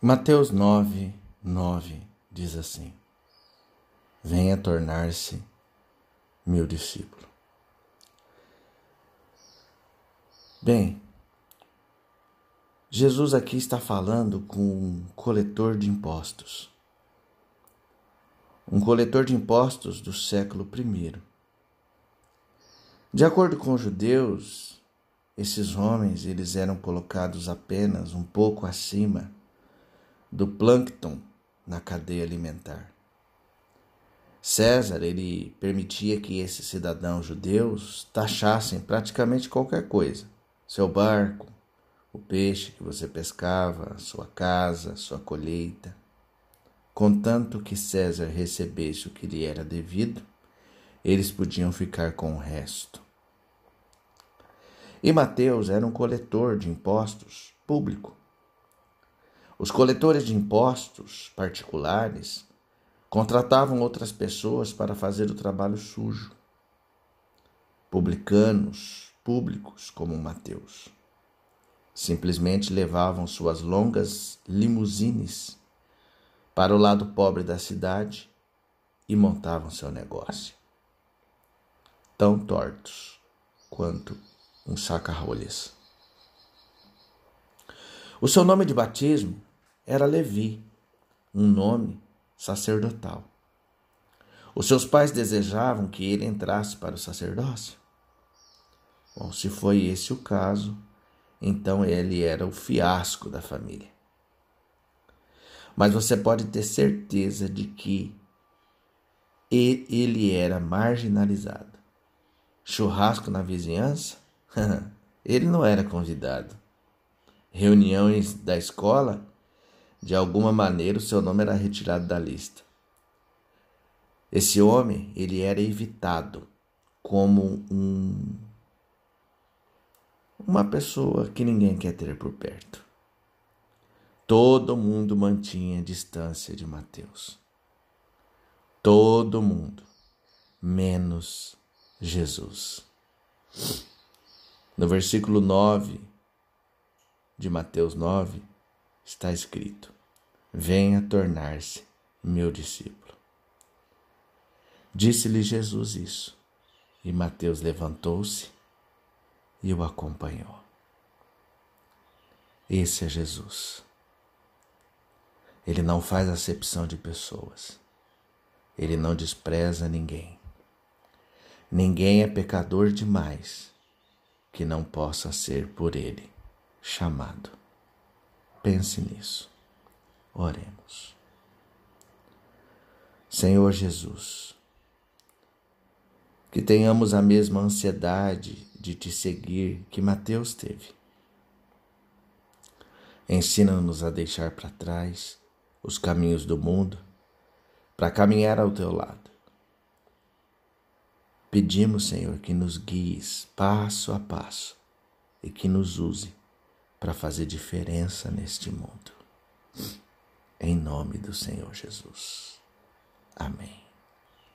Mateus 9, 9 diz assim: Venha tornar-se meu discípulo. Bem, Jesus aqui está falando com um coletor de impostos. Um coletor de impostos do século I. De acordo com os judeus, esses homens eles eram colocados apenas um pouco acima do plâncton na cadeia alimentar. César ele permitia que esses cidadãos judeus taxassem praticamente qualquer coisa: seu barco, o peixe que você pescava, sua casa, sua colheita. Contanto que César recebesse o que lhe era devido, eles podiam ficar com o resto. E Mateus era um coletor de impostos público. Os coletores de impostos particulares contratavam outras pessoas para fazer o trabalho sujo. Publicanos públicos como Mateus simplesmente levavam suas longas limusines para o lado pobre da cidade e montavam seu negócio. Tão tortos quanto um saca-rolhas. O seu nome de batismo era Levi, um nome sacerdotal. Os seus pais desejavam que ele entrasse para o sacerdócio. Bom, se foi esse o caso, então ele era o fiasco da família. Mas você pode ter certeza de que ele era marginalizado. Churrasco na vizinhança? ele não era convidado. Reuniões da escola? De alguma maneira o seu nome era retirado da lista. Esse homem, ele era evitado como um uma pessoa que ninguém quer ter por perto. Todo mundo mantinha distância de Mateus. Todo mundo, menos Jesus. No versículo 9 de Mateus 9, está escrito: Venha tornar-se meu discípulo. Disse-lhe Jesus isso, e Mateus levantou-se e o acompanhou. Esse é Jesus. Ele não faz acepção de pessoas. Ele não despreza ninguém. Ninguém é pecador demais que não possa ser por ele chamado. Pense nisso. Oremos. Senhor Jesus, que tenhamos a mesma ansiedade de te seguir que Mateus teve. Ensina-nos a deixar para trás os caminhos do mundo para caminhar ao teu lado. Pedimos, Senhor, que nos guies passo a passo e que nos use para fazer diferença neste mundo. Em nome do Senhor Jesus. Amém.